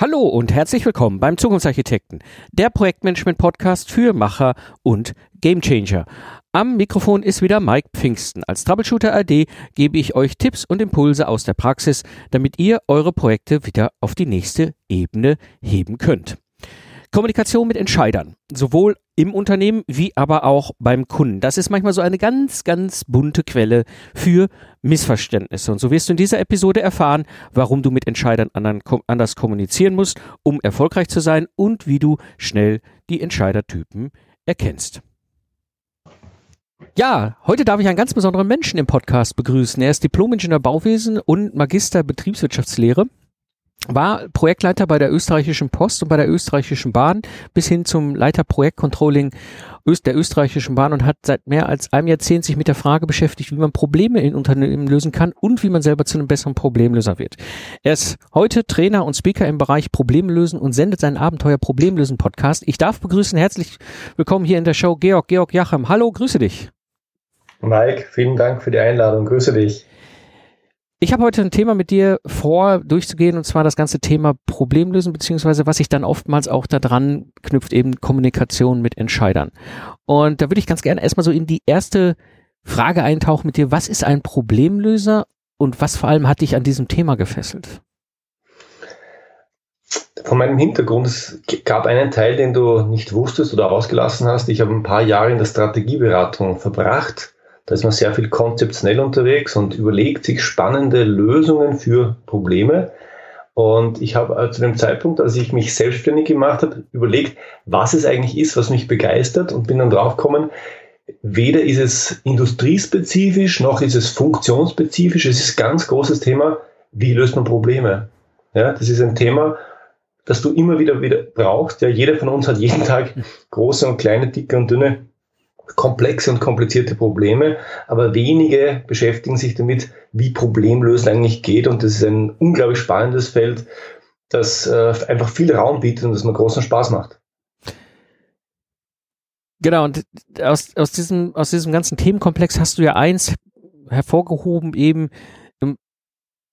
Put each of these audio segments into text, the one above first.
Hallo und herzlich willkommen beim Zukunftsarchitekten, der Projektmanagement-Podcast für Macher und Gamechanger. Am Mikrofon ist wieder Mike Pfingsten. Als Troubleshooter AD gebe ich euch Tipps und Impulse aus der Praxis, damit ihr eure Projekte wieder auf die nächste Ebene heben könnt. Kommunikation mit Entscheidern, sowohl im Unternehmen wie aber auch beim Kunden. Das ist manchmal so eine ganz, ganz bunte Quelle für Missverständnisse. Und so wirst du in dieser Episode erfahren, warum du mit Entscheidern anders kommunizieren musst, um erfolgreich zu sein und wie du schnell die Entscheidertypen erkennst. Ja, heute darf ich einen ganz besonderen Menschen im Podcast begrüßen. Er ist Diplom-Ingenieur Bauwesen und Magister Betriebswirtschaftslehre war Projektleiter bei der österreichischen Post und bei der österreichischen Bahn bis hin zum Leiter Projektcontrolling der österreichischen Bahn und hat seit mehr als einem Jahrzehnt sich mit der Frage beschäftigt, wie man Probleme in Unternehmen lösen kann und wie man selber zu einem besseren Problemlöser wird. Er ist heute Trainer und Speaker im Bereich Problemlösen und sendet seinen Abenteuer Problemlösen Podcast. Ich darf begrüßen, herzlich willkommen hier in der Show Georg, Georg Jachem. Hallo, grüße dich. Mike, vielen Dank für die Einladung. Grüße dich. Ich habe heute ein Thema mit dir vor, durchzugehen, und zwar das ganze Thema Problemlösen, beziehungsweise was sich dann oftmals auch daran knüpft, eben Kommunikation mit Entscheidern. Und da würde ich ganz gerne erstmal so in die erste Frage eintauchen mit dir. Was ist ein Problemlöser und was vor allem hat dich an diesem Thema gefesselt? Von meinem Hintergrund, es gab einen Teil, den du nicht wusstest oder ausgelassen hast. Ich habe ein paar Jahre in der Strategieberatung verbracht da ist man sehr viel konzeptionell unterwegs und überlegt sich spannende Lösungen für Probleme. Und ich habe äh, zu dem Zeitpunkt, als ich mich selbstständig gemacht habe, überlegt, was es eigentlich ist, was mich begeistert und bin dann draufgekommen, weder ist es industriespezifisch, noch ist es funktionsspezifisch. Es ist ein ganz großes Thema, wie löst man Probleme? Ja, das ist ein Thema, das du immer wieder, wieder brauchst. Ja, jeder von uns hat jeden Tag große und kleine, dicke und dünne komplexe und komplizierte Probleme, aber wenige beschäftigen sich damit, wie Problemlösen eigentlich geht. Und das ist ein unglaublich spannendes Feld, das äh, einfach viel Raum bietet und das mir großen Spaß macht. Genau, und aus, aus, diesem, aus diesem ganzen Themenkomplex hast du ja eins hervorgehoben, eben ähm,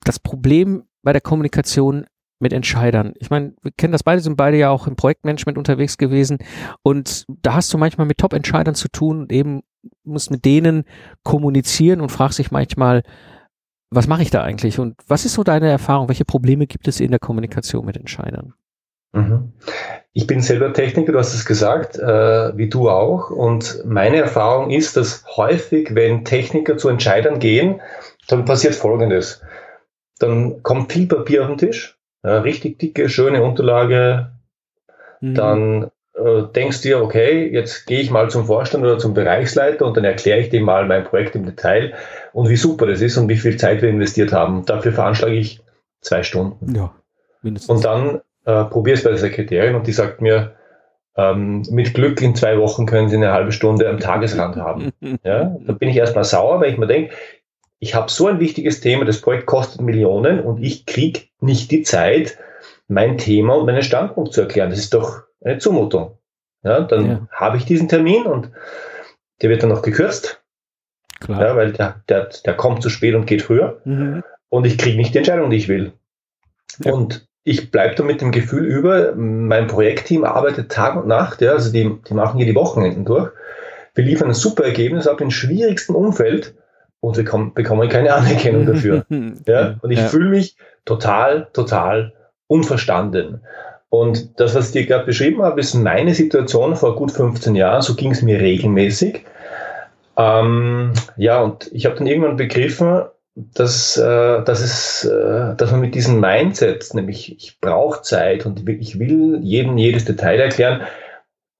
das Problem bei der Kommunikation mit Entscheidern. Ich meine, wir kennen das beide, sind beide ja auch im Projektmanagement unterwegs gewesen und da hast du manchmal mit Top-Entscheidern zu tun und eben musst mit denen kommunizieren und fragst dich manchmal, was mache ich da eigentlich und was ist so deine Erfahrung? Welche Probleme gibt es in der Kommunikation mit Entscheidern? Mhm. Ich bin selber Techniker, du hast es gesagt, äh, wie du auch. Und meine Erfahrung ist, dass häufig, wenn Techniker zu Entscheidern gehen, dann passiert Folgendes. Dann kommt viel Papier auf den Tisch ja, richtig dicke, schöne Unterlage, mhm. dann äh, denkst dir, okay, jetzt gehe ich mal zum Vorstand oder zum Bereichsleiter und dann erkläre ich dem mal mein Projekt im Detail und wie super das ist und wie viel Zeit wir investiert haben. Dafür veranschlage ich zwei Stunden. Ja, mindestens. Und dann äh, probiere es bei der Sekretärin und die sagt mir, ähm, mit Glück in zwei Wochen können Sie eine halbe Stunde am Tagesrand haben. ja, da bin ich erstmal sauer, weil ich mir denke, ich habe so ein wichtiges Thema, das Projekt kostet Millionen und ich kriege nicht die Zeit, mein Thema und meinen Standpunkt zu erklären. Das ist doch eine Zumutung. Ja, dann ja. habe ich diesen Termin und der wird dann noch gekürzt. Klar. Ja, weil der, der, der kommt zu spät und geht früher. Mhm. Und ich kriege nicht die Entscheidung, die ich will. Ja. Und ich bleibe da mit dem Gefühl über, mein Projektteam arbeitet Tag und Nacht, ja, also die, die machen hier die Wochenenden durch. Wir liefern ein super Ergebnis ab im schwierigsten Umfeld und wir kommen, bekommen keine Anerkennung dafür. ja? Und ich ja. fühle mich total, total unverstanden. Und das, was ich dir gerade beschrieben habe, ist meine Situation vor gut 15 Jahren. So ging es mir regelmäßig. Ähm, ja, und ich habe dann irgendwann begriffen, dass, äh, dass, es, äh, dass man mit diesem Mindset, nämlich ich brauche Zeit und ich will jedem jedes Detail erklären,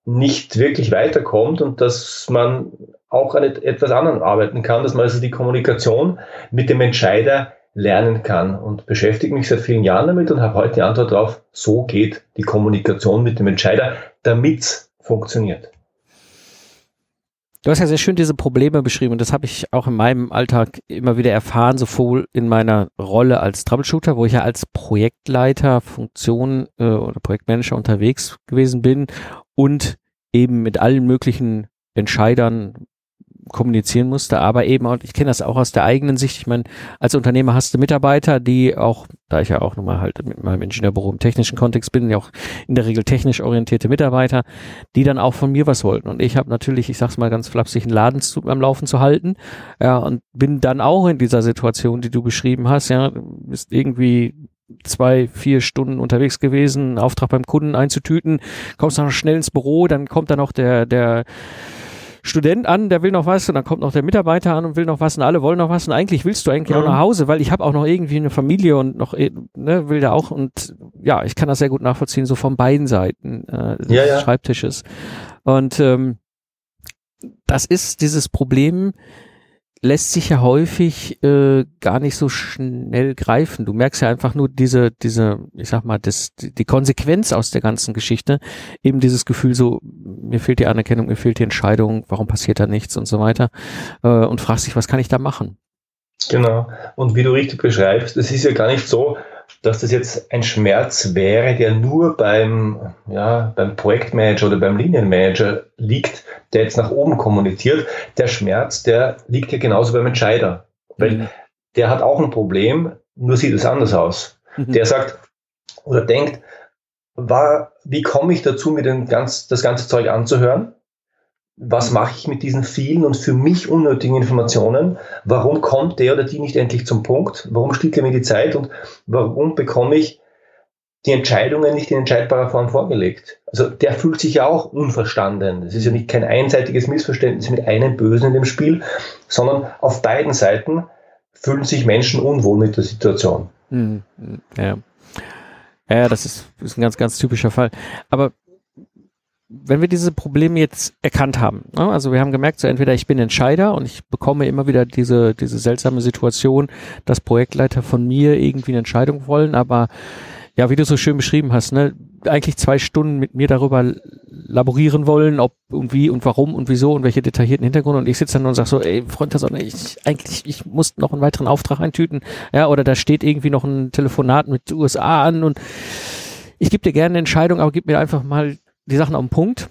nicht wirklich weiterkommt und dass man auch an etwas anderem arbeiten kann, dass man also die Kommunikation mit dem Entscheider lernen kann und beschäftige mich seit vielen Jahren damit und habe heute die Antwort darauf, so geht die Kommunikation mit dem Entscheider, damit es funktioniert. Du hast ja sehr schön diese Probleme beschrieben und das habe ich auch in meinem Alltag immer wieder erfahren, sowohl in meiner Rolle als Troubleshooter, wo ich ja als Projektleiter, Funktion äh, oder Projektmanager unterwegs gewesen bin und eben mit allen möglichen Entscheidern kommunizieren musste, aber eben, und ich kenne das auch aus der eigenen Sicht, ich meine, als Unternehmer hast du Mitarbeiter, die auch, da ich ja auch nochmal halt mit meinem Ingenieurbüro im technischen Kontext bin, ja auch in der Regel technisch orientierte Mitarbeiter, die dann auch von mir was wollten. Und ich habe natürlich, ich sag's mal ganz flapsig, einen Laden zu, am Laufen zu halten, ja, und bin dann auch in dieser Situation, die du beschrieben hast, ja, bist irgendwie zwei, vier Stunden unterwegs gewesen, Auftrag beim Kunden einzutüten, kommst dann schnell ins Büro, dann kommt dann noch der, der Student an, der will noch was und dann kommt noch der Mitarbeiter an und will noch was und alle wollen noch was und eigentlich willst du eigentlich mhm. auch nach Hause, weil ich habe auch noch irgendwie eine Familie und noch eh, ne, will da auch und ja, ich kann das sehr gut nachvollziehen, so von beiden Seiten äh, des ja, ja. Schreibtisches. Und ähm, das ist dieses Problem, lässt sich ja häufig äh, gar nicht so schnell greifen. Du merkst ja einfach nur diese, diese, ich sag mal, das, die Konsequenz aus der ganzen Geschichte, eben dieses Gefühl so, mir fehlt die Anerkennung, mir fehlt die Entscheidung, warum passiert da nichts und so weiter. Äh, und fragst dich, was kann ich da machen? Genau. Und wie du richtig beschreibst, es ist ja gar nicht so, dass das jetzt ein Schmerz wäre, der nur beim, ja, beim Projektmanager oder beim Linienmanager liegt, der jetzt nach oben kommuniziert. Der Schmerz, der liegt ja genauso beim Entscheider. Weil mhm. der hat auch ein Problem, nur sieht es anders aus. Mhm. Der sagt oder denkt, war, wie komme ich dazu, mir den ganz, das ganze Zeug anzuhören? was mache ich mit diesen vielen und für mich unnötigen Informationen? Warum kommt der oder die nicht endlich zum Punkt? Warum stiehlt er mir die Zeit und warum bekomme ich die Entscheidungen nicht in entscheidbarer Form vorgelegt? Also der fühlt sich ja auch unverstanden. Das ist ja nicht kein einseitiges Missverständnis mit einem Bösen in dem Spiel, sondern auf beiden Seiten fühlen sich Menschen unwohl mit der Situation. Mhm. Ja. Ja, das ist, ist ein ganz, ganz typischer Fall. Aber wenn wir diese Probleme jetzt erkannt haben, ne? also wir haben gemerkt, so entweder ich bin Entscheider und ich bekomme immer wieder diese, diese seltsame Situation, dass Projektleiter von mir irgendwie eine Entscheidung wollen, aber ja, wie du so schön beschrieben hast, ne, eigentlich zwei Stunden mit mir darüber laborieren wollen, ob und wie und warum und wieso und welche detaillierten Hintergründe und ich sitze dann und sage so, ey, Freund der Sonne, ich eigentlich, ich muss noch einen weiteren Auftrag eintüten, ja, oder da steht irgendwie noch ein Telefonat mit USA an und ich gebe dir gerne eine Entscheidung, aber gib mir einfach mal die Sachen auf den Punkt.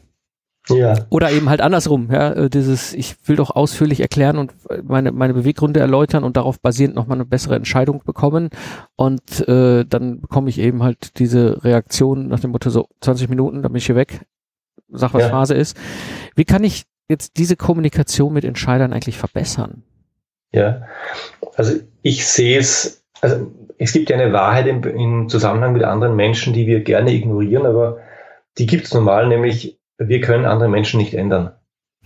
Ja. Oder eben halt andersrum, ja, äh, dieses, ich will doch ausführlich erklären und meine, meine Beweggründe erläutern und darauf basierend nochmal eine bessere Entscheidung bekommen. Und äh, dann bekomme ich eben halt diese Reaktion nach dem Motto so 20 Minuten, dann bin ich hier weg, sag, was ja. Phase ist. Wie kann ich jetzt diese Kommunikation mit Entscheidern eigentlich verbessern? Ja, also ich sehe es, also es gibt ja eine Wahrheit im, im Zusammenhang mit anderen Menschen, die wir gerne ignorieren, aber die gibt es normal, nämlich wir können andere Menschen nicht ändern.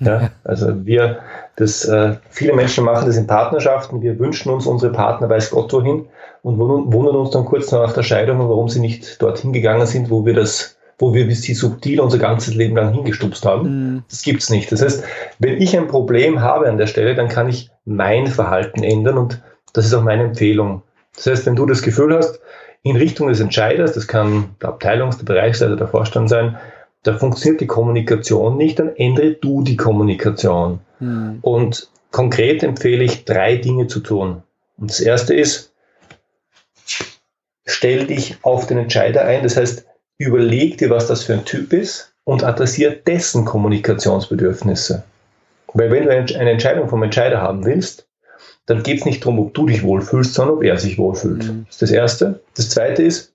Ja, also wir, das, äh, viele Menschen machen das in Partnerschaften. Wir wünschen uns unsere Partner weiß Gott wohin und wundern uns dann kurz nach der Scheidung, warum sie nicht dorthin gegangen sind, wo wir das, wo wir sie subtil unser ganzes Leben lang hingestupst haben. Mhm. Das gibt's nicht. Das heißt, wenn ich ein Problem habe an der Stelle, dann kann ich mein Verhalten ändern und das ist auch meine Empfehlung. Das heißt, wenn du das Gefühl hast, in Richtung des Entscheiders, das kann der Abteilungs-, der Bereichsleiter, der Vorstand sein, da funktioniert die Kommunikation nicht, dann ändere du die Kommunikation. Mhm. Und konkret empfehle ich drei Dinge zu tun. Und das erste ist, stell dich auf den Entscheider ein, das heißt, überleg dir, was das für ein Typ ist und adressiere dessen Kommunikationsbedürfnisse. Weil wenn du eine Entscheidung vom Entscheider haben willst, dann geht es nicht darum, ob du dich wohlfühlst, sondern ob er sich wohlfühlt. Mhm. Das ist das Erste. Das Zweite ist,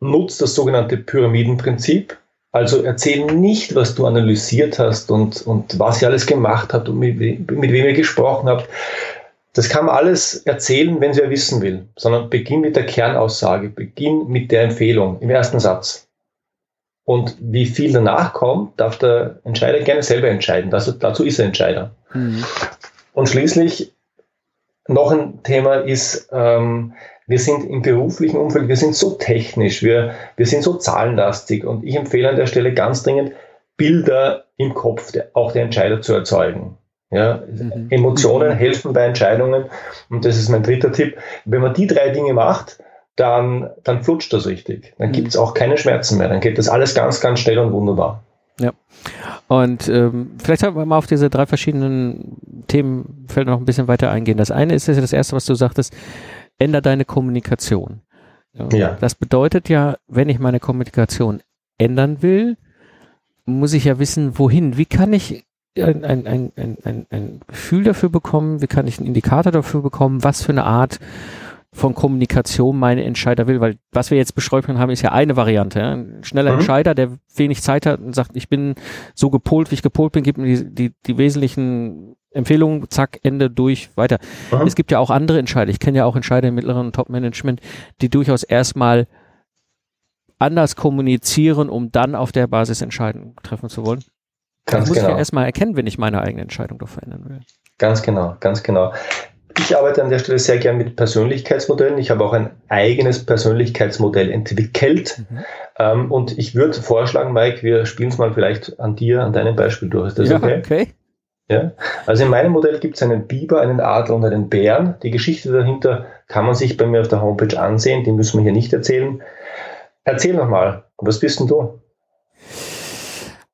nutzt das sogenannte Pyramidenprinzip. Also erzähl nicht, was du analysiert hast und, und was ihr alles gemacht habt und mit, mit wem ihr gesprochen habt. Das kann man alles erzählen, wenn sie wissen will, sondern beginn mit der Kernaussage, beginn mit der Empfehlung im ersten Satz. Und wie viel danach kommt, darf der Entscheider gerne selber entscheiden. Das, dazu ist er Entscheider. Mhm. Und schließlich noch ein Thema ist, ähm, wir sind im beruflichen Umfeld, wir sind so technisch, wir, wir sind so zahlenlastig und ich empfehle an der Stelle ganz dringend, Bilder im Kopf der, auch der Entscheider zu erzeugen. Ja, mhm. Emotionen mhm. helfen bei Entscheidungen und das ist mein dritter Tipp. Wenn man die drei Dinge macht, dann, dann flutscht das richtig. Dann mhm. gibt es auch keine Schmerzen mehr. Dann geht das alles ganz, ganz schnell und wunderbar. Ja. Und ähm, vielleicht sollten wir mal auf diese drei verschiedenen Themenfelder noch ein bisschen weiter eingehen. Das eine ist ja das erste, was du sagtest, änder deine Kommunikation. Ja. Das bedeutet ja, wenn ich meine Kommunikation ändern will, muss ich ja wissen, wohin. Wie kann ich ein, ein, ein, ein, ein Gefühl dafür bekommen, wie kann ich einen Indikator dafür bekommen, was für eine Art von Kommunikation meine Entscheider will, weil was wir jetzt beschreiben haben, ist ja eine Variante. Ja? Ein schneller mhm. Entscheider, der wenig Zeit hat und sagt, ich bin so gepolt, wie ich gepolt bin, gibt mir die, die, die wesentlichen Empfehlungen, zack, Ende durch, weiter. Mhm. Es gibt ja auch andere Entscheider. Ich kenne ja auch Entscheider im mittleren Top-Management, die durchaus erstmal anders kommunizieren, um dann auf der Basis Entscheidungen treffen zu wollen. Ganz das muss genau. ich ja erstmal erkennen, wenn ich meine eigene Entscheidung doch verändern will. Ganz genau, ganz genau. Ich arbeite an der Stelle sehr gern mit Persönlichkeitsmodellen. Ich habe auch ein eigenes Persönlichkeitsmodell entwickelt. Mhm. Ähm, und ich würde vorschlagen, Mike, wir spielen es mal vielleicht an dir, an deinem Beispiel durch. Ist das ja, okay? okay. Ja? Also in meinem Modell gibt es einen Biber, einen Adler und einen Bären. Die Geschichte dahinter kann man sich bei mir auf der Homepage ansehen. Die müssen wir hier nicht erzählen. Erzähl nochmal, was bist denn du?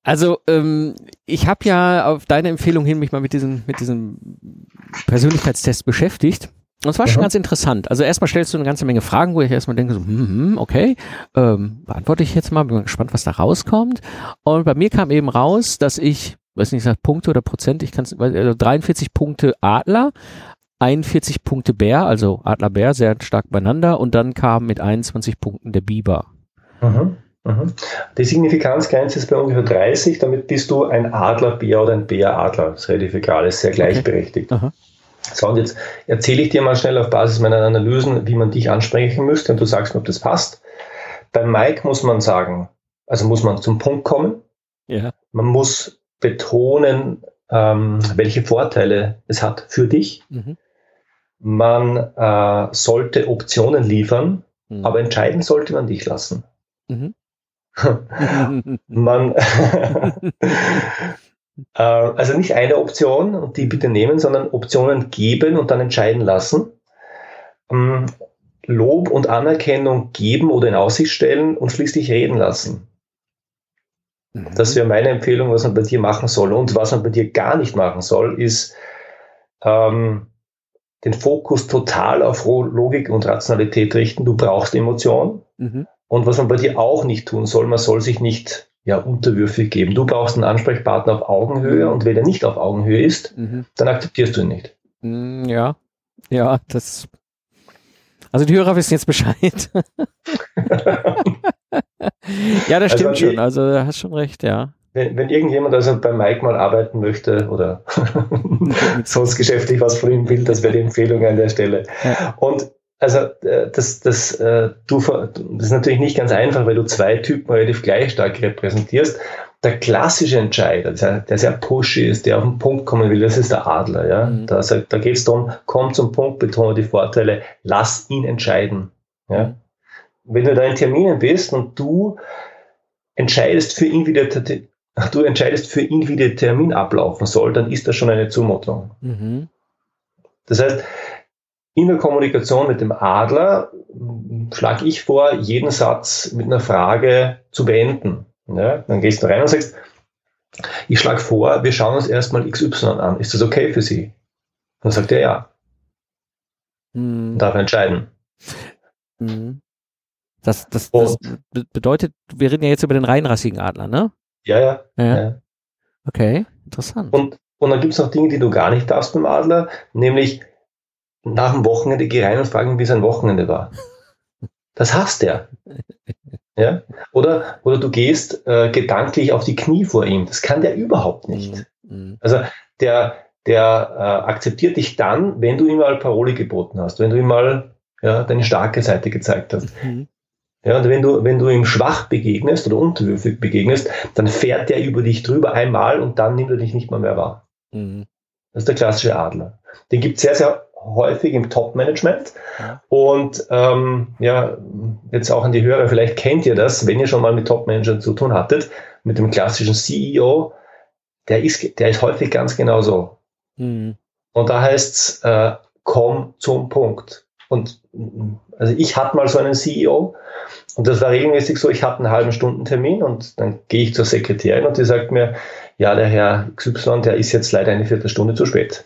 Also ähm, ich habe ja auf deine Empfehlung hin mich mal mit diesem mit diesem Persönlichkeitstest beschäftigt. Und es war schon ganz interessant. Also erstmal stellst du eine ganze Menge Fragen, wo ich erstmal denke, so, hm, hm, okay, ähm, beantworte ich jetzt mal, bin mal gespannt, was da rauskommt. Und bei mir kam eben raus, dass ich, weiß nicht, sagt Punkte oder Prozent, ich kann also 43 Punkte Adler, 41 Punkte Bär, also Adler Bär, sehr stark beieinander und dann kam mit 21 Punkten der Biber. Mhm. Mhm. Die Signifikanzgrenze ist bei ungefähr 30, damit bist du ein Adlerbär oder ein Bäradler. Das ist relativ egal, ist sehr gleichberechtigt. Okay. So, und jetzt erzähle ich dir mal schnell auf Basis meiner Analysen, wie man dich ansprechen müsste und du sagst mir, ob das passt. Bei Mike muss man sagen, also muss man zum Punkt kommen. Ja. Man muss betonen, ähm, welche Vorteile es hat für dich. Mhm. Man äh, sollte Optionen liefern, mhm. aber entscheiden sollte man dich lassen. Mhm. man, äh, also nicht eine Option und die bitte nehmen, sondern Optionen geben und dann entscheiden lassen. Ähm, Lob und Anerkennung geben oder in Aussicht stellen und schließlich reden lassen. Mhm. Das wäre meine Empfehlung, was man bei dir machen soll. Und was man bei dir gar nicht machen soll, ist ähm, den Fokus total auf Logik und Rationalität richten. Du brauchst Emotion. Mhm. Und was man bei dir auch nicht tun soll, man soll sich nicht ja, unterwürfig geben. Du brauchst einen Ansprechpartner auf Augenhöhe und wenn er nicht auf Augenhöhe ist, mhm. dann akzeptierst du ihn nicht. Mm, ja, ja, das. Also die Hörer wissen jetzt Bescheid. ja, das stimmt also, schon. Also du hast schon recht, ja. Wenn, wenn irgendjemand also bei Mike mal arbeiten möchte oder sonst geschäftlich was von ihm will, das wäre die Empfehlung an der Stelle. Ja. Und also äh, das, das, äh, du, das ist natürlich nicht ganz einfach, weil du zwei Typen relativ gleich stark repräsentierst. Der klassische Entscheider, der sehr pushy ist, der auf den Punkt kommen will, das ist der Adler. Ja? Mhm. Da, da geht es darum, komm zum Punkt, betone die Vorteile, lass ihn entscheiden. Ja? Mhm. Wenn du da in Terminen bist und du entscheidest für ihn, wie der, du entscheidest für ihn, wie der Termin ablaufen soll, dann ist das schon eine Zumutung. Mhm. Das heißt, in der Kommunikation mit dem Adler schlage ich vor, jeden Satz mit einer Frage zu beenden. Ja, dann gehst du rein und sagst, ich schlage vor, wir schauen uns erstmal XY an. Ist das okay für Sie? dann sagt er ja. Hm. Darf entscheiden. Hm. Das, das, das bedeutet, wir reden ja jetzt über den reinrassigen Adler, ne? Ja, ja. ja. ja. Okay, interessant. Und, und dann gibt es noch Dinge, die du gar nicht darfst beim Adler, nämlich nach dem Wochenende geh rein und frage ihn, wie sein Wochenende war. Das hasst er. Ja? Oder, oder du gehst äh, gedanklich auf die Knie vor ihm. Das kann der überhaupt nicht. Mhm. mhm. Also der, der äh, akzeptiert dich dann, wenn du ihm mal Parole geboten hast, wenn du ihm mal ja, deine starke Seite gezeigt hast. Mhm. Ja, und wenn du, wenn du ihm schwach begegnest oder unterwürfig begegnest, dann fährt der über dich drüber einmal und dann nimmt er dich nicht mal mehr wahr. Mhm. Das ist der klassische Adler. Den gibt es sehr, sehr häufig im Top-Management. Ja. Und ähm, ja, jetzt auch an die Hörer, vielleicht kennt ihr das, wenn ihr schon mal mit Top-Managern zu tun hattet, mit dem klassischen CEO, der ist, der ist häufig ganz genau so. Mhm. Und da heißt es, äh, komm zum Punkt. Und also ich hatte mal so einen CEO und das war regelmäßig so, ich hatte einen halben Stunden Termin und dann gehe ich zur Sekretärin und die sagt mir, ja, der Herr XY, der ist jetzt leider eine Viertelstunde zu spät.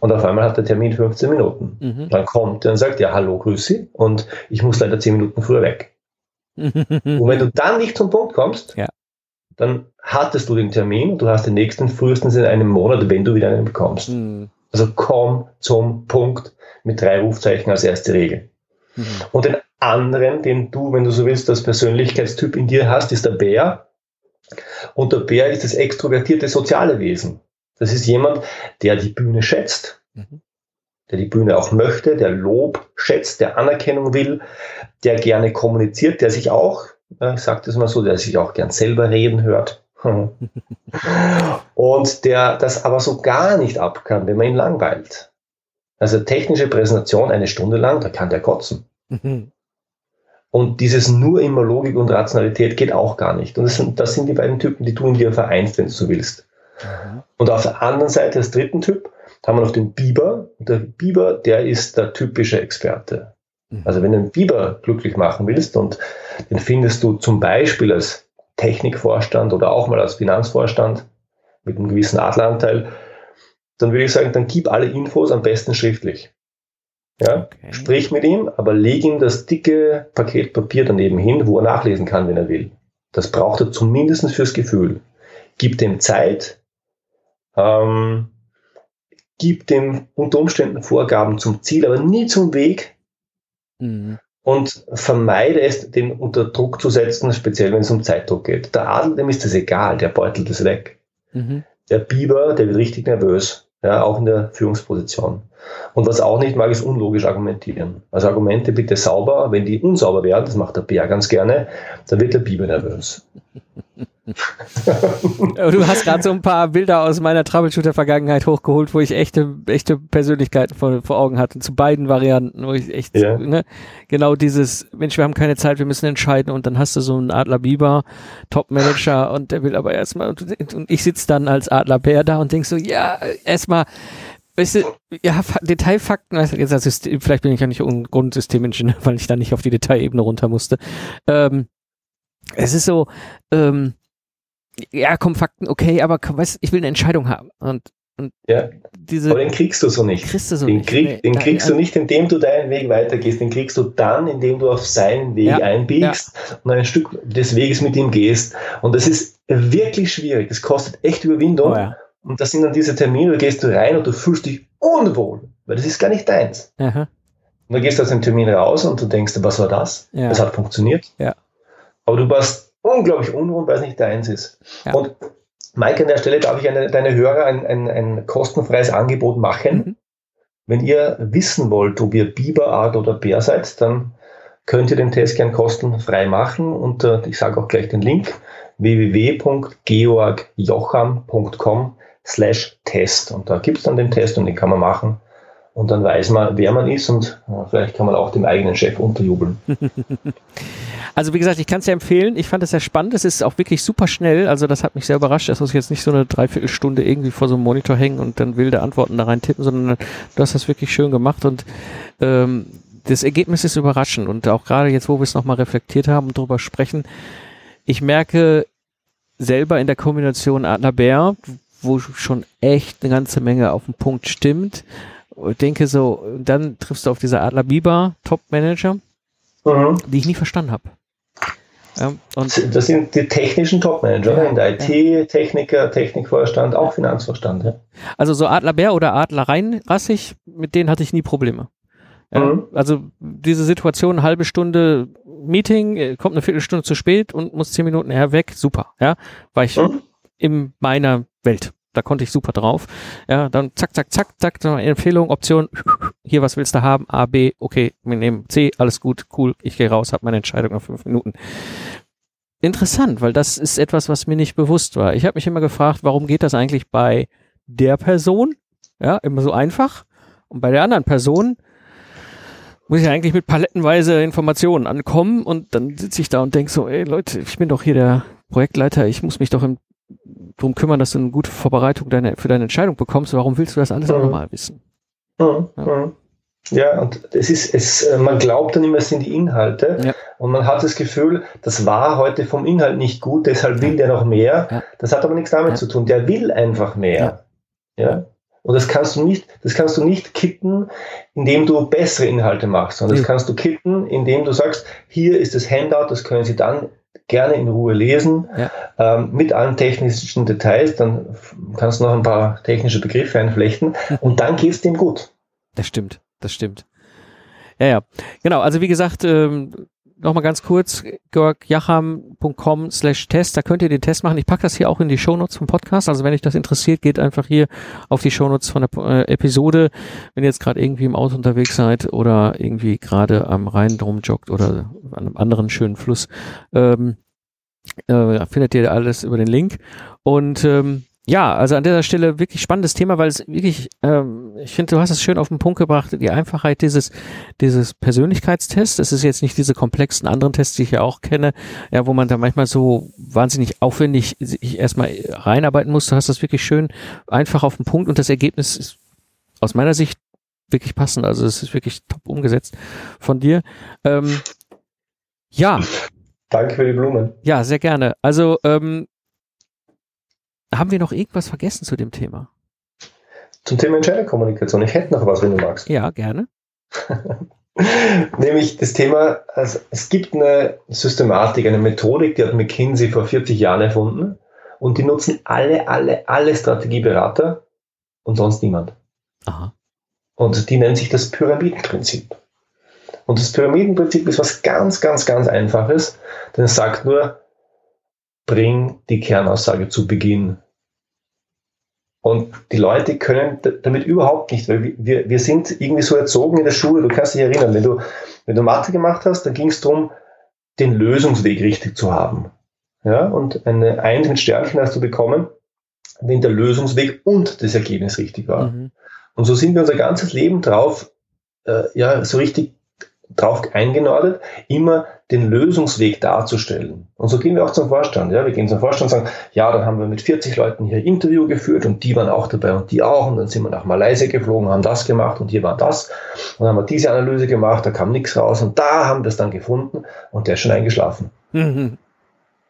Und auf einmal hat der Termin 15 Minuten. Mhm. Dann kommt er und sagt, ja, hallo, grüß Sie. Und ich muss leider 10 Minuten früher weg. und wenn du dann nicht zum Punkt kommst, ja. dann hattest du den Termin und du hast den nächsten frühestens in einem Monat, wenn du wieder einen bekommst. Mhm. Also komm zum Punkt mit drei Rufzeichen als erste Regel. Mhm. Und den anderen, den du, wenn du so willst, als Persönlichkeitstyp in dir hast, ist der Bär. Und der Bär ist das extrovertierte soziale Wesen. Das ist jemand, der die Bühne schätzt, mhm. der die Bühne auch möchte, der Lob schätzt, der Anerkennung will, der gerne kommuniziert, der sich auch, ich sage das mal so, der sich auch gern selber reden hört. Und der das aber so gar nicht ab kann, wenn man ihn langweilt. Also technische Präsentation eine Stunde lang, da kann der kotzen. Mhm. Und dieses nur immer Logik und Rationalität geht auch gar nicht. Und das sind, das sind die beiden Typen, die du in dir vereinst, wenn du so willst. Mhm. Und auf der anderen Seite, als dritten Typ, haben wir noch den Biber. Und der Biber, der ist der typische Experte. Mhm. Also wenn du einen Biber glücklich machen willst und den findest du zum Beispiel als Technikvorstand oder auch mal als Finanzvorstand mit einem gewissen Adleranteil, dann würde ich sagen, dann gib alle Infos am besten schriftlich. Ja? Okay. Sprich mit ihm, aber leg ihm das dicke Paket Papier daneben hin, wo er nachlesen kann, wenn er will. Das braucht er zumindest fürs Gefühl. Gib dem Zeit, ähm, gib dem unter Umständen Vorgaben zum Ziel, aber nie zum Weg. Mhm. Und vermeide es, den unter Druck zu setzen, speziell wenn es um Zeitdruck geht. Der Adel, dem ist das egal, der beutelt es weg. Mhm. Der Biber, der wird richtig nervös ja, auch in der Führungsposition. Und was auch nicht mag, ist unlogisch argumentieren. Also Argumente bitte sauber, wenn die unsauber werden, das macht der Bär ganz gerne, dann wird der Biber nervös. du hast gerade so ein paar Bilder aus meiner Troubleshooter-Vergangenheit hochgeholt, wo ich echte, echte Persönlichkeiten vor, vor Augen hatte, zu beiden Varianten, wo ich echt, ja. ne, genau dieses, Mensch, wir haben keine Zeit, wir müssen entscheiden und dann hast du so einen Adler Biber, Top-Manager und der will aber erstmal, und, und ich sitze dann als Adler Bär da und denk so, ja, erstmal, weißt du, ja, Detailfakten, also jetzt als System, vielleicht bin ich ja nicht ein Grundsystemingenieur, weil ich da nicht auf die Detailebene runter musste. Ähm, es ist so, ähm, ja, komm, Fakten, okay, aber komm, weißt, ich will eine Entscheidung haben. Und, und ja, diese, aber den kriegst du so nicht. Kriegst du so den nicht. Krieg, nee, den kriegst du nicht, indem du deinen Weg weitergehst. Den kriegst du dann, indem du auf seinen Weg ja, einbiegst ja. und ein Stück des Weges mit ihm gehst. Und das ist wirklich schwierig. Das kostet echt Überwindung. Oh, ja. Und das sind dann diese Termine, da gehst du rein und du fühlst dich unwohl, weil das ist gar nicht deins. Aha. Und dann gehst du aus dem Termin raus und du denkst, was war das? Ja. Das hat funktioniert. Ja. Aber du warst unglaublich unruhig, weil es nicht deins ist. Ja. Und Mike, an der Stelle darf ich eine, deine Hörer ein, ein, ein kostenfreies Angebot machen. Mhm. Wenn ihr wissen wollt, ob ihr Biber, Art oder Bär seid, dann könnt ihr den Test gern kostenfrei machen. Und äh, ich sage auch gleich den Link www.georgjocham.com slash Test. Und da gibt es dann den Test und den kann man machen. Und dann weiß man, wer man ist und äh, vielleicht kann man auch dem eigenen Chef unterjubeln. Also wie gesagt, ich kann es dir empfehlen. Ich fand es sehr spannend. Es ist auch wirklich super schnell. Also das hat mich sehr überrascht. Das muss jetzt nicht so eine Dreiviertelstunde irgendwie vor so einem Monitor hängen und dann wilde Antworten da rein tippen, sondern du hast das wirklich schön gemacht und ähm, das Ergebnis ist überraschend. Und auch gerade jetzt, wo wir es nochmal reflektiert haben und drüber sprechen, ich merke selber in der Kombination Adler-Bär, wo schon echt eine ganze Menge auf den Punkt stimmt. Ich denke so, dann triffst du auf diese Adler Biber Top Manager, mhm. die ich nie verstanden habe. Ja, das sind die technischen Top-Manager ja, in der IT, ja. Techniker, Technikvorstand, auch Finanzvorstand. Ja. Also so Adler Bär oder Adler reinrassig, mit denen hatte ich nie Probleme. Mhm. Also diese Situation, halbe Stunde Meeting, kommt eine Viertelstunde zu spät und muss zehn Minuten her weg, super. Ja, war ich mhm. in meiner Welt. Da konnte ich super drauf. Ja, dann zack, zack, zack, zack, Empfehlung, Option, hier, was willst du haben? A, B, okay, wir nehmen C, alles gut, cool, ich gehe raus, habe meine Entscheidung nach fünf Minuten. Interessant, weil das ist etwas, was mir nicht bewusst war. Ich habe mich immer gefragt, warum geht das eigentlich bei der Person? Ja, immer so einfach. Und bei der anderen Person muss ich eigentlich mit palettenweise Informationen ankommen und dann sitze ich da und denke so, ey Leute, ich bin doch hier der Projektleiter, ich muss mich doch im darum kümmern, dass du eine gute Vorbereitung deine, für deine Entscheidung bekommst. Warum willst du das alles mhm. auch nochmal wissen? Mhm. Ja. Ja, und es ist, es, äh, man glaubt dann immer, es sind die Inhalte ja. und man hat das Gefühl, das war heute vom Inhalt nicht gut, deshalb will der noch mehr. Ja. Das hat aber nichts damit zu tun. Der will einfach mehr. Ja. Und das kannst du nicht, das kannst du nicht kitten, indem du bessere Inhalte machst, sondern das kannst du kitten, indem du sagst, hier ist das Handout, das können Sie dann gerne in Ruhe lesen, ja. ähm, mit allen technischen Details, dann kannst du noch ein paar technische Begriffe einflechten und dann geht es dem gut. Das stimmt, das stimmt. Ja, ja. Genau, also wie gesagt, ähm, nochmal ganz kurz, georgjacham.com slash Test, da könnt ihr den Test machen. Ich packe das hier auch in die Shownotes vom Podcast. Also wenn euch das interessiert, geht einfach hier auf die Shownotes von der äh, Episode. Wenn ihr jetzt gerade irgendwie im Auto unterwegs seid oder irgendwie gerade am Rhein drum joggt oder an einem anderen schönen Fluss, ähm, äh, findet ihr alles über den Link. Und ähm, ja, also an dieser Stelle wirklich spannendes Thema, weil es wirklich, ähm, ich finde, du hast es schön auf den Punkt gebracht, die Einfachheit dieses, dieses Persönlichkeitstests. Es ist jetzt nicht diese komplexen anderen Tests, die ich ja auch kenne, ja, wo man da manchmal so wahnsinnig aufwendig sich erstmal reinarbeiten muss. Du hast das wirklich schön einfach auf den Punkt und das Ergebnis ist aus meiner Sicht wirklich passend. Also es ist wirklich top umgesetzt von dir. Ähm, ja. Danke für die Blumen. Ja, sehr gerne. Also ähm, haben wir noch irgendwas vergessen zu dem Thema? Zum Thema Entscheiderkommunikation. Ich hätte noch was, wenn du magst. Ja, gerne. Nämlich das Thema, also es gibt eine Systematik, eine Methodik, die hat McKinsey vor 40 Jahren erfunden und die nutzen alle, alle, alle Strategieberater und sonst niemand. Aha. Und die nennt sich das Pyramidenprinzip. Und das Pyramidenprinzip ist was ganz, ganz, ganz Einfaches, denn es sagt nur, bring die Kernaussage zu Beginn. Und die Leute können damit überhaupt nicht, weil wir, wir sind irgendwie so erzogen in der Schule, du kannst dich erinnern, wenn du, wenn du Mathe gemacht hast, dann ging es darum, den Lösungsweg richtig zu haben. Ja, und eine Eins mit Sternchen hast du bekommen, wenn der Lösungsweg und das Ergebnis richtig war. Mhm. Und so sind wir unser ganzes Leben drauf, äh, ja, so richtig drauf eingenordet, immer den Lösungsweg darzustellen. Und so gehen wir auch zum Vorstand. Ja, wir gehen zum Vorstand und sagen, ja, dann haben wir mit 40 Leuten hier Interview geführt und die waren auch dabei und die auch. Und dann sind wir nach Malaysia geflogen, haben das gemacht und hier war das. Und dann haben wir diese Analyse gemacht, da kam nichts raus und da haben wir es dann gefunden und der ist schon eingeschlafen. Mhm.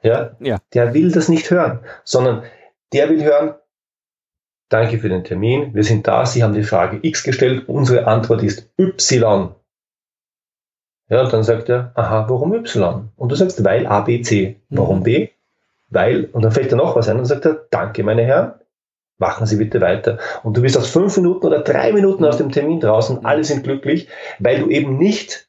Ja? ja, der will das nicht hören, sondern der will hören, danke für den Termin, wir sind da, Sie haben die Frage X gestellt, unsere Antwort ist Y. Ja, und dann sagt er, aha, warum Y? Und du sagst, weil A, B, C. Warum mhm. B? Weil, und dann fällt dir noch was ein und sagt er, danke, meine Herren, machen Sie bitte weiter. Und du bist aus fünf Minuten oder drei Minuten aus dem Termin draußen, alle sind glücklich, weil du eben nicht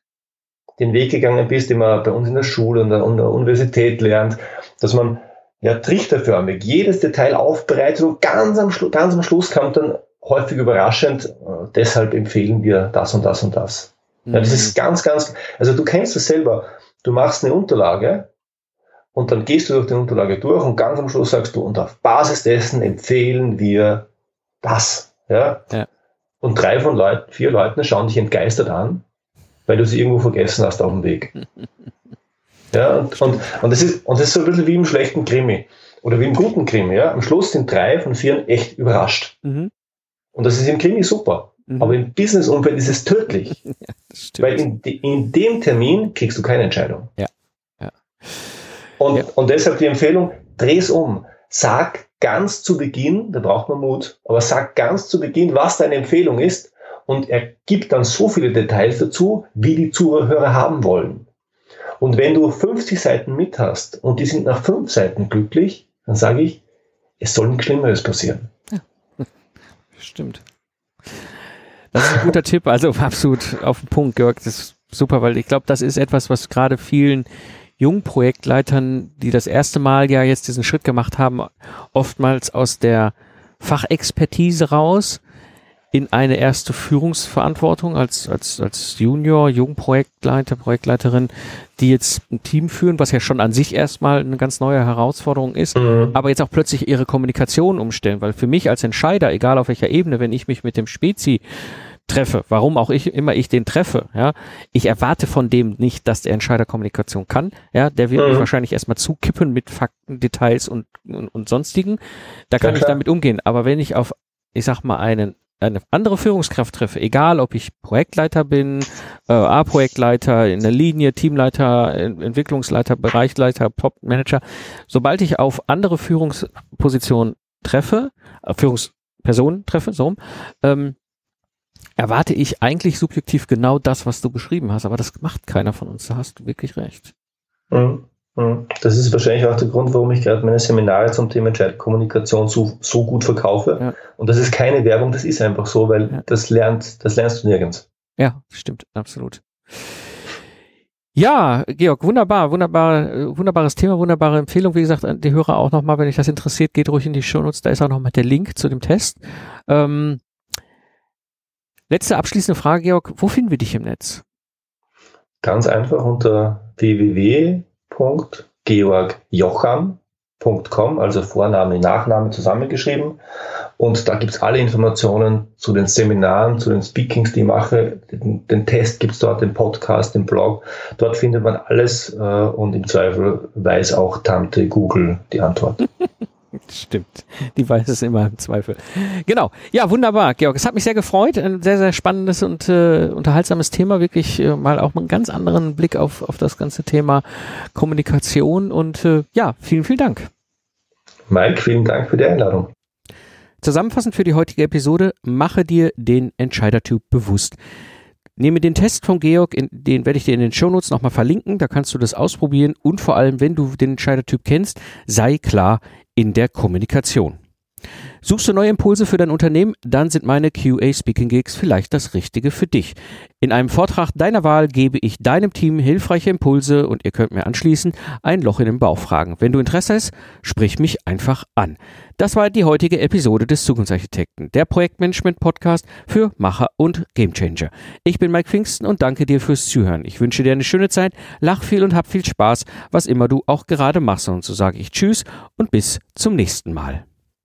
den Weg gegangen bist, den man bei uns in der Schule und an der Universität lernt, dass man ja trichterförmig jedes Detail aufbereitet und ganz am, ganz am Schluss kommt dann häufig überraschend, äh, deshalb empfehlen wir das und das und das. Ja, das ist mhm. ganz, ganz, also du kennst es selber. Du machst eine Unterlage und dann gehst du durch die Unterlage durch und ganz am Schluss sagst du, und auf Basis dessen empfehlen wir das. Ja? ja. Und drei von Leuten, vier Leuten schauen dich entgeistert an, weil du sie irgendwo vergessen hast auf dem Weg. ja, und, und, und, das ist, und das ist so ein bisschen wie im schlechten Krimi oder wie im guten Krimi. Ja? Am Schluss sind drei von vier echt überrascht. Mhm. Und das ist im Krimi super. Mhm. Aber im Business-Umfeld ist es tödlich. ja, weil in, in, dem Termin kriegst du keine Entscheidung. Ja. ja. Und, ja. und deshalb die Empfehlung, dreh es um. Sag ganz zu Beginn, da braucht man Mut, aber sag ganz zu Beginn, was deine Empfehlung ist und er gibt dann so viele Details dazu, wie die Zuhörer haben wollen. Und wenn du 50 Seiten mit hast und die sind nach fünf Seiten glücklich, dann sage ich, es soll nichts Schlimmeres passieren. Ja. Stimmt. Das ist ein guter Tipp, also absolut auf den Punkt, Georg. Das ist super, weil ich glaube, das ist etwas, was gerade vielen jungen Projektleitern, die das erste Mal ja jetzt diesen Schritt gemacht haben, oftmals aus der Fachexpertise raus in eine erste Führungsverantwortung als, als, als Junior, Jungprojektleiter, Projektleiterin, die jetzt ein Team führen, was ja schon an sich erstmal eine ganz neue Herausforderung ist, mhm. aber jetzt auch plötzlich ihre Kommunikation umstellen, weil für mich als Entscheider, egal auf welcher Ebene, wenn ich mich mit dem Spezi treffe, warum auch ich immer ich den treffe, ja, ich erwarte von dem nicht, dass der Entscheider Kommunikation kann, ja, der wird mhm. mich wahrscheinlich erstmal zukippen mit Fakten, Details und, und, und sonstigen, da kann ja, ich damit umgehen, aber wenn ich auf, ich sag mal, einen eine andere Führungskraft treffe, egal ob ich Projektleiter bin, äh, A-Projektleiter, in der Linie, Teamleiter, Entwicklungsleiter, Bereichsleiter, Top-Manager, sobald ich auf andere Führungspositionen treffe, äh, Führungspersonen treffe, so, ähm, erwarte ich eigentlich subjektiv genau das, was du beschrieben hast, aber das macht keiner von uns, da hast du wirklich recht. Mhm. Hm. Das ist wahrscheinlich auch der Grund, warum ich gerade meine Seminare zum Thema Entscheidkommunikation so, so gut verkaufe. Ja. Und das ist keine Werbung, das ist einfach so, weil ja. das lernt, das lernst du nirgends. Ja, stimmt, absolut. Ja, Georg, wunderbar, wunderbar, wunderbares Thema, wunderbare Empfehlung. Wie gesagt, die Hörer auch nochmal, wenn euch das interessiert, geht ruhig in die Shownotes, da ist auch nochmal der Link zu dem Test. Ähm, letzte abschließende Frage, Georg, wo finden wir dich im Netz? Ganz einfach unter www.georgjocham.com, also Vorname, Nachname zusammengeschrieben. Und da gibt es alle Informationen zu den Seminaren, zu den Speakings, die ich mache. Den, den Test gibt es dort, den Podcast, den Blog. Dort findet man alles äh, und im Zweifel weiß auch Tante Google die Antwort. Stimmt, die weiß es immer im Zweifel. Genau. Ja, wunderbar, Georg. Es hat mich sehr gefreut. Ein sehr, sehr spannendes und äh, unterhaltsames Thema. Wirklich äh, mal auch einen ganz anderen Blick auf, auf das ganze Thema Kommunikation. Und äh, ja, vielen, vielen Dank. Mike, vielen Dank für die Einladung. Zusammenfassend für die heutige Episode, mache dir den Entscheidertyp bewusst. Nehme den Test von Georg, in, den werde ich dir in den Shownotes nochmal verlinken, da kannst du das ausprobieren und vor allem, wenn du den Entscheidertyp kennst, sei klar in der Kommunikation. Suchst du neue Impulse für dein Unternehmen? Dann sind meine QA Speaking Gigs vielleicht das Richtige für dich. In einem Vortrag deiner Wahl gebe ich deinem Team hilfreiche Impulse und ihr könnt mir anschließend ein Loch in den Bauch fragen. Wenn du Interesse hast, sprich mich einfach an. Das war die heutige Episode des Zukunftsarchitekten, der Projektmanagement-Podcast für Macher und Gamechanger. Ich bin Mike Pfingsten und danke dir fürs Zuhören. Ich wünsche dir eine schöne Zeit, lach viel und hab viel Spaß, was immer du auch gerade machst. Und so sage ich Tschüss und bis zum nächsten Mal.